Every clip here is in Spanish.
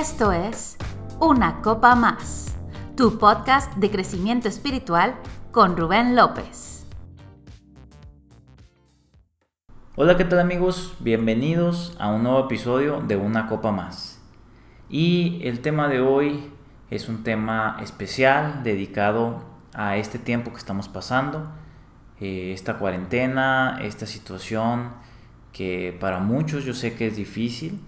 Esto es Una Copa Más, tu podcast de crecimiento espiritual con Rubén López. Hola, ¿qué tal amigos? Bienvenidos a un nuevo episodio de Una Copa Más. Y el tema de hoy es un tema especial dedicado a este tiempo que estamos pasando, eh, esta cuarentena, esta situación que para muchos yo sé que es difícil,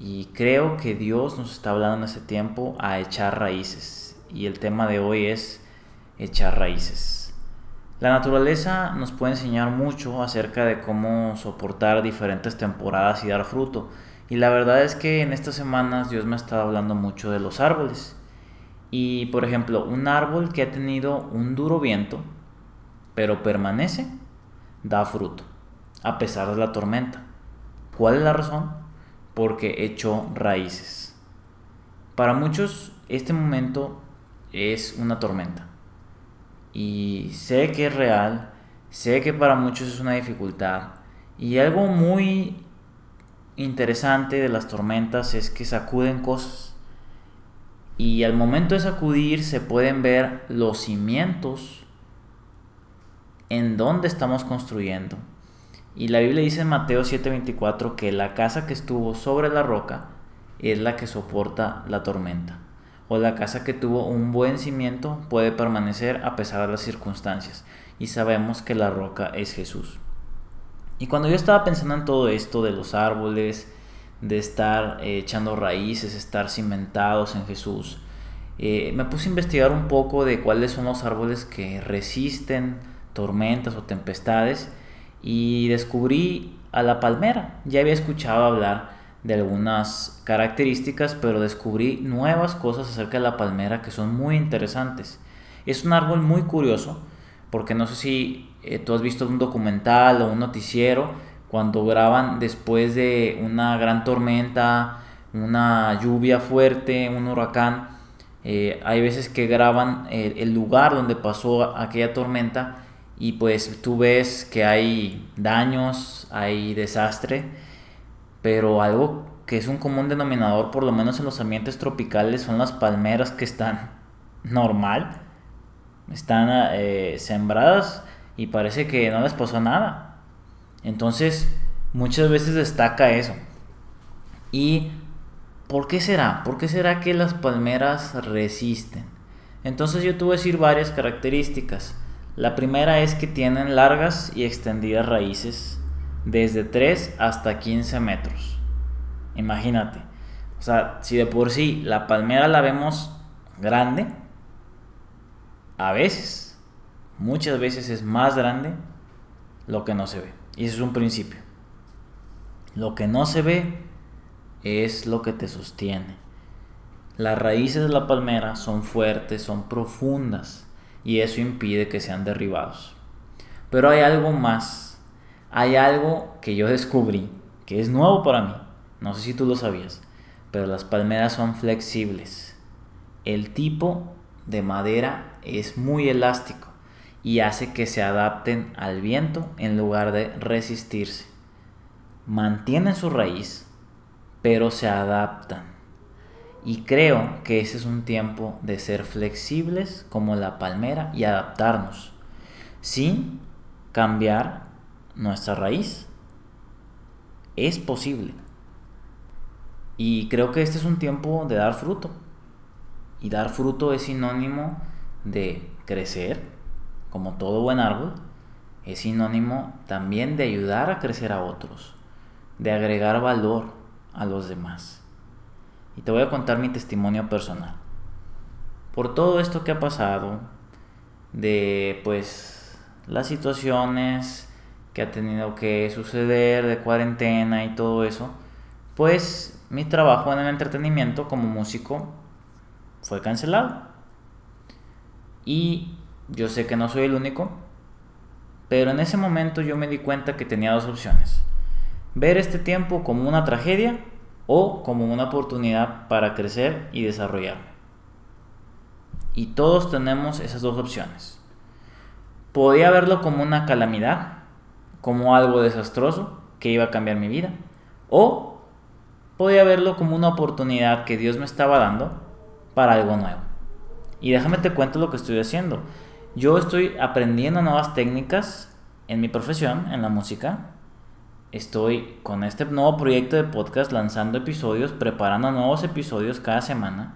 y creo que Dios nos está hablando en ese tiempo a echar raíces. Y el tema de hoy es echar raíces. La naturaleza nos puede enseñar mucho acerca de cómo soportar diferentes temporadas y dar fruto. Y la verdad es que en estas semanas Dios me ha estado hablando mucho de los árboles. Y por ejemplo, un árbol que ha tenido un duro viento, pero permanece, da fruto, a pesar de la tormenta. ¿Cuál es la razón? Porque echó raíces. Para muchos este momento es una tormenta. Y sé que es real, sé que para muchos es una dificultad. Y algo muy interesante de las tormentas es que sacuden cosas. Y al momento de sacudir se pueden ver los cimientos en donde estamos construyendo y la Biblia dice en Mateo 7:24 que la casa que estuvo sobre la roca es la que soporta la tormenta. O la casa que tuvo un buen cimiento puede permanecer a pesar de las circunstancias. Y sabemos que la roca es Jesús. Y cuando yo estaba pensando en todo esto de los árboles, de estar eh, echando raíces, estar cimentados en Jesús, eh, me puse a investigar un poco de cuáles son los árboles que resisten tormentas o tempestades y descubrí a la palmera. Ya había escuchado hablar de algunas características, pero descubrí nuevas cosas acerca de la palmera que son muy interesantes. Es un árbol muy curioso, porque no sé si eh, tú has visto un documental o un noticiero cuando graban después de una gran tormenta, una lluvia fuerte, un huracán. Eh, hay veces que graban el lugar donde pasó aquella tormenta y pues tú ves que hay daños, hay desastre, pero algo que es un común denominador, por lo menos en los ambientes tropicales, son las palmeras que están normal, están eh, sembradas y parece que no les pasó nada. Entonces, muchas veces destaca eso. ¿Y por qué será? ¿Por qué será que las palmeras resisten? Entonces yo tuve que decir varias características. La primera es que tienen largas y extendidas raíces desde 3 hasta 15 metros. Imagínate. O sea, si de por sí la palmera la vemos grande, a veces, muchas veces es más grande lo que no se ve. Y eso es un principio. Lo que no se ve es lo que te sostiene. Las raíces de la palmera son fuertes, son profundas y eso impide que sean derribados. Pero hay algo más, hay algo que yo descubrí, que es nuevo para mí, no sé si tú lo sabías, pero las palmeras son flexibles. El tipo de madera es muy elástico y hace que se adapten al viento en lugar de resistirse. Mantienen su raíz, pero se adaptan. Y creo que ese es un tiempo de ser flexibles como la palmera y adaptarnos sin cambiar nuestra raíz. Es posible. Y creo que este es un tiempo de dar fruto. Y dar fruto es sinónimo de crecer, como todo buen árbol. Es sinónimo también de ayudar a crecer a otros, de agregar valor a los demás y te voy a contar mi testimonio personal. Por todo esto que ha pasado, de pues las situaciones que ha tenido que suceder, de cuarentena y todo eso, pues mi trabajo en el entretenimiento como músico fue cancelado. Y yo sé que no soy el único, pero en ese momento yo me di cuenta que tenía dos opciones. Ver este tiempo como una tragedia o como una oportunidad para crecer y desarrollarme. Y todos tenemos esas dos opciones. Podía verlo como una calamidad, como algo desastroso que iba a cambiar mi vida, o podía verlo como una oportunidad que Dios me estaba dando para algo nuevo. Y déjame te cuento lo que estoy haciendo. Yo estoy aprendiendo nuevas técnicas en mi profesión, en la música. Estoy con este nuevo proyecto de podcast lanzando episodios, preparando nuevos episodios cada semana.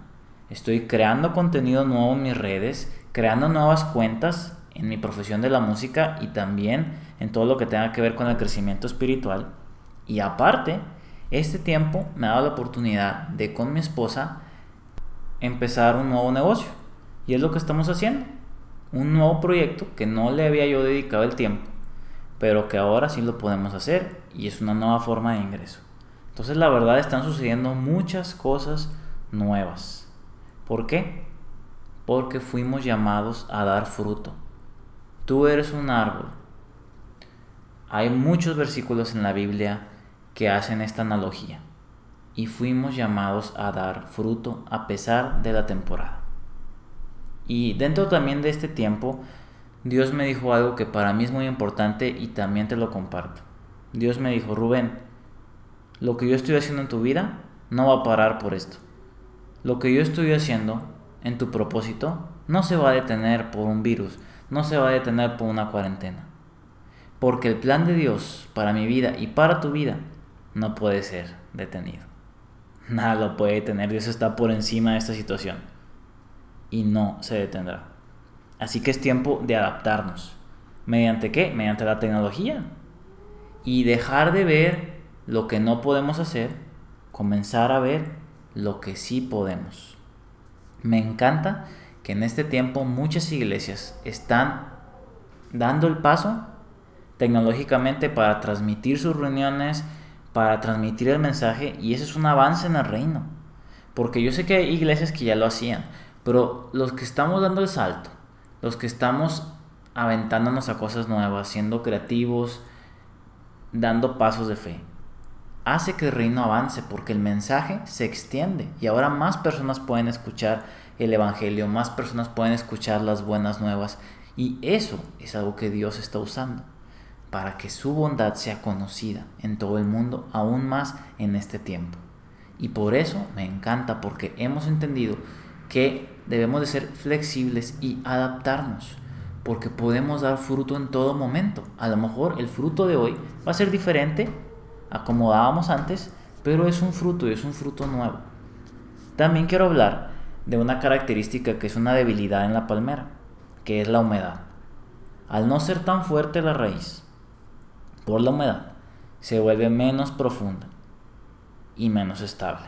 Estoy creando contenido nuevo en mis redes, creando nuevas cuentas en mi profesión de la música y también en todo lo que tenga que ver con el crecimiento espiritual. Y aparte, este tiempo me ha dado la oportunidad de con mi esposa empezar un nuevo negocio. Y es lo que estamos haciendo. Un nuevo proyecto que no le había yo dedicado el tiempo, pero que ahora sí lo podemos hacer y es una nueva forma de ingreso. Entonces la verdad están sucediendo muchas cosas nuevas. ¿Por qué? Porque fuimos llamados a dar fruto. Tú eres un árbol. Hay muchos versículos en la Biblia que hacen esta analogía. Y fuimos llamados a dar fruto a pesar de la temporada. Y dentro también de este tiempo, Dios me dijo algo que para mí es muy importante y también te lo comparto. Dios me dijo, Rubén, lo que yo estoy haciendo en tu vida no va a parar por esto. Lo que yo estoy haciendo en tu propósito no se va a detener por un virus, no se va a detener por una cuarentena. Porque el plan de Dios para mi vida y para tu vida no puede ser detenido. Nada lo puede detener. Dios está por encima de esta situación. Y no se detendrá. Así que es tiempo de adaptarnos. ¿Mediante qué? Mediante la tecnología. Y dejar de ver lo que no podemos hacer, comenzar a ver lo que sí podemos. Me encanta que en este tiempo muchas iglesias están dando el paso tecnológicamente para transmitir sus reuniones, para transmitir el mensaje y eso es un avance en el reino. Porque yo sé que hay iglesias que ya lo hacían, pero los que estamos dando el salto, los que estamos aventándonos a cosas nuevas, siendo creativos, dando pasos de fe, hace que el reino avance porque el mensaje se extiende y ahora más personas pueden escuchar el Evangelio, más personas pueden escuchar las buenas nuevas. Y eso es algo que Dios está usando para que su bondad sea conocida en todo el mundo, aún más en este tiempo. Y por eso me encanta, porque hemos entendido que debemos de ser flexibles y adaptarnos, porque podemos dar fruto en todo momento. A lo mejor el fruto de hoy va a ser diferente a como dábamos antes, pero es un fruto y es un fruto nuevo. También quiero hablar de una característica que es una debilidad en la palmera, que es la humedad. Al no ser tan fuerte la raíz, por la humedad, se vuelve menos profunda y menos estable.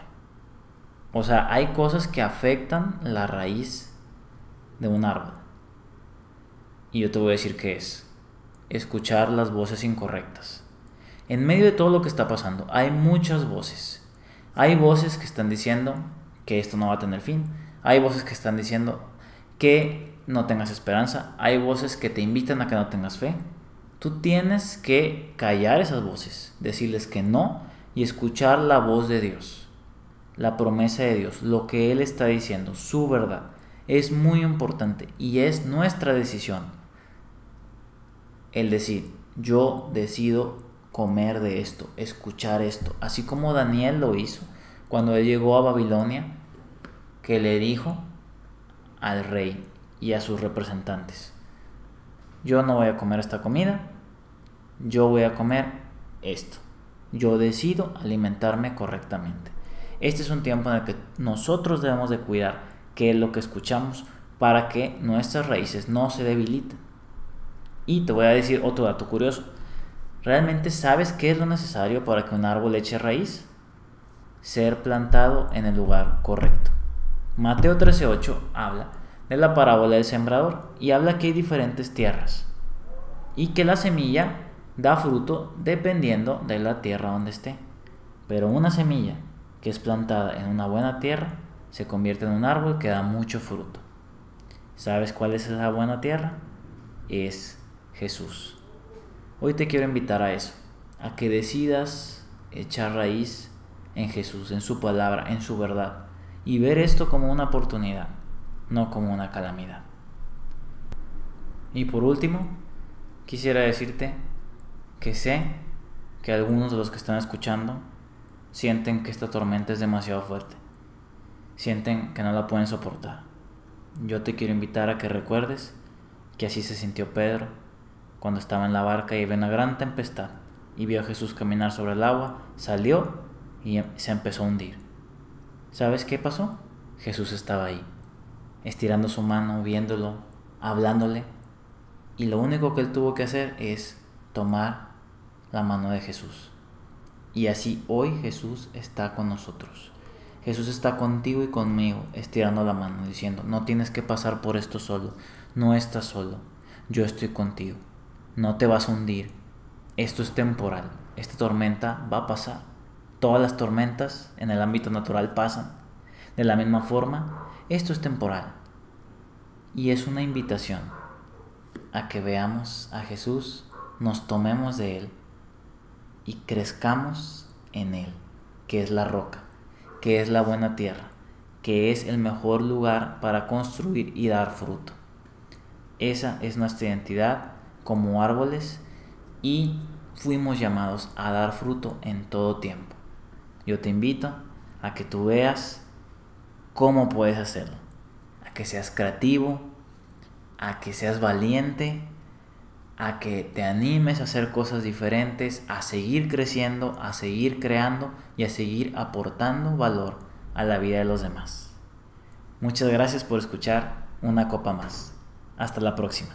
O sea, hay cosas que afectan la raíz de un árbol. Y yo te voy a decir qué es. Escuchar las voces incorrectas. En medio de todo lo que está pasando, hay muchas voces. Hay voces que están diciendo que esto no va a tener fin. Hay voces que están diciendo que no tengas esperanza. Hay voces que te invitan a que no tengas fe. Tú tienes que callar esas voces, decirles que no y escuchar la voz de Dios, la promesa de Dios, lo que Él está diciendo, su verdad. Es muy importante y es nuestra decisión el decir, yo decido comer de esto, escuchar esto, así como Daniel lo hizo cuando él llegó a Babilonia que le dijo al rey y a sus representantes, yo no voy a comer esta comida, yo voy a comer esto. Yo decido alimentarme correctamente. Este es un tiempo en el que nosotros debemos de cuidar qué es lo que escuchamos para que nuestras raíces no se debiliten. Y te voy a decir otro dato curioso. ¿Realmente sabes qué es lo necesario para que un árbol eche raíz? Ser plantado en el lugar correcto. Mateo 13:8 habla de la parábola del sembrador y habla que hay diferentes tierras y que la semilla da fruto dependiendo de la tierra donde esté. Pero una semilla que es plantada en una buena tierra se convierte en un árbol que da mucho fruto. ¿Sabes cuál es esa buena tierra? Es Jesús. Hoy te quiero invitar a eso, a que decidas echar raíz en Jesús, en su palabra, en su verdad y ver esto como una oportunidad, no como una calamidad. Y por último, quisiera decirte que sé que algunos de los que están escuchando sienten que esta tormenta es demasiado fuerte. Sienten que no la pueden soportar. Yo te quiero invitar a que recuerdes que así se sintió Pedro cuando estaba en la barca y había una gran tempestad y vio a Jesús caminar sobre el agua, salió y se empezó a hundir. ¿Sabes qué pasó? Jesús estaba ahí, estirando su mano, viéndolo, hablándole, y lo único que él tuvo que hacer es tomar la mano de Jesús. Y así hoy Jesús está con nosotros. Jesús está contigo y conmigo, estirando la mano, diciendo, no tienes que pasar por esto solo, no estás solo, yo estoy contigo, no te vas a hundir, esto es temporal, esta tormenta va a pasar. Todas las tormentas en el ámbito natural pasan. De la misma forma, esto es temporal. Y es una invitación a que veamos a Jesús, nos tomemos de Él y crezcamos en Él, que es la roca, que es la buena tierra, que es el mejor lugar para construir y dar fruto. Esa es nuestra identidad como árboles y fuimos llamados a dar fruto en todo tiempo. Yo te invito a que tú veas cómo puedes hacerlo, a que seas creativo, a que seas valiente, a que te animes a hacer cosas diferentes, a seguir creciendo, a seguir creando y a seguir aportando valor a la vida de los demás. Muchas gracias por escuchar una copa más. Hasta la próxima.